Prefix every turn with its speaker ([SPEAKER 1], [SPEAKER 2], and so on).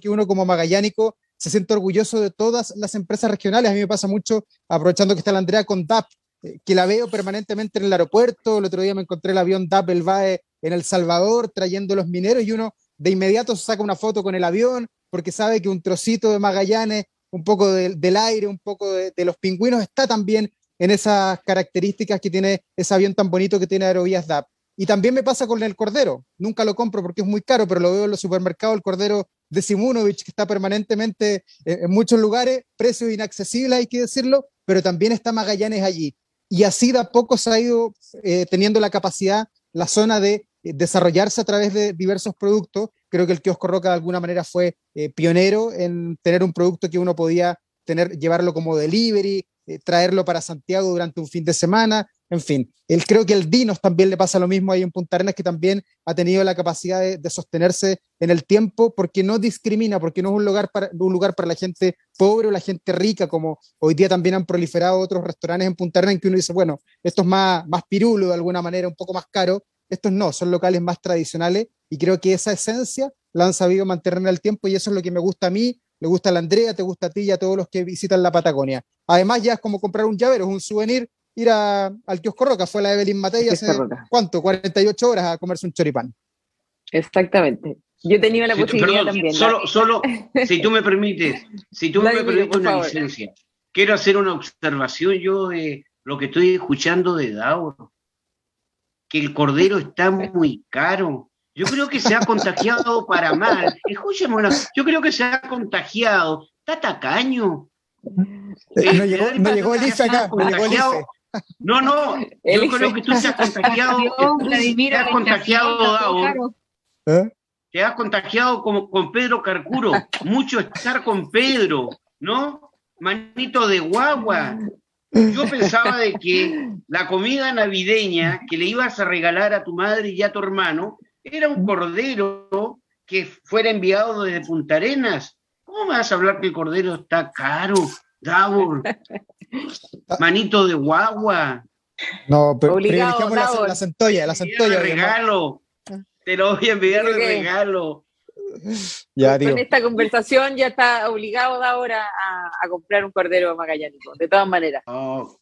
[SPEAKER 1] que uno como magallánico se siente orgulloso de todas las empresas regionales. A mí me pasa mucho, aprovechando que está la Andrea con DAP, eh, que la veo permanentemente en el aeropuerto. El otro día me encontré el avión DAP El Vae en El Salvador trayendo los mineros y uno de inmediato saca una foto con el avión porque sabe que un trocito de Magallanes, un poco del aire, un poco de, de, los pingüinos está también en esas características que tiene ese avión tan bonito que tiene Aerovías DAP. Y también me pasa con el cordero. Nunca lo compro porque es muy caro, pero lo veo en los supermercados, el cordero de Simunovich, que está permanentemente en muchos lugares, precio inaccesible, hay que decirlo, pero también está Magallanes allí. Y así de a poco se ha ido eh, teniendo la capacidad, la zona de eh, desarrollarse a través de diversos productos. Creo que el kiosco Roca de alguna manera fue eh, pionero en tener un producto que uno podía tener, llevarlo como delivery, eh, traerlo para Santiago durante un fin de semana, en fin. Él creo que el Dinos también le pasa lo mismo ahí en Punta Arenas, que también ha tenido la capacidad de, sostenerse en el tiempo porque no discrimina, porque no es un lugar, para, un lugar para la gente pobre o la gente rica, como hoy día también han proliferado otros restaurantes en Punta Arenas en que uno dice, bueno, esto es más, más pirulo de alguna manera, un poco más caro. Estos no, son locales más tradicionales y creo que esa esencia la han sabido mantener en el tiempo y eso es lo que me gusta a mí le gusta a la Andrea, te gusta a ti y a todos los que visitan la Patagonia. Además, ya es como comprar un llavero, es un souvenir, ir al kiosco Roca. Fue la Evelyn Matei hace, ¿cuánto? 48 horas a comerse un choripán.
[SPEAKER 2] Exactamente. Yo he tenido la posibilidad también.
[SPEAKER 3] Solo, solo, si tú me permites, si tú me permites una licencia, quiero hacer una observación yo de lo que estoy escuchando de Dauro, que el cordero está muy caro. Yo creo que se ha contagiado para mal. Escúcheme, yo creo que se ha contagiado. Está tacaño.
[SPEAKER 1] Eh, no llegó, no llegó el IFE acá.
[SPEAKER 3] No, no, yo creo que tú te has contagiado. te has contagiado, ¿Eh? Te has contagiado como, con Pedro Carcuro. Mucho estar con Pedro, ¿no? Manito de guagua. Yo pensaba de que la comida navideña que le ibas a regalar a tu madre y a tu hermano era un cordero que fuera enviado desde Punta Arenas. ¿Cómo me vas a hablar que el cordero está caro, Davor? Manito de guagua.
[SPEAKER 1] No, pero Obligado, la, la, centolla, la centolla.
[SPEAKER 3] De regalo. Te lo voy a enviar de regalo.
[SPEAKER 2] Ya, Con esta conversación ya está obligado ahora a, a, comprar un cordero magallánico, de todas maneras.
[SPEAKER 3] Oh,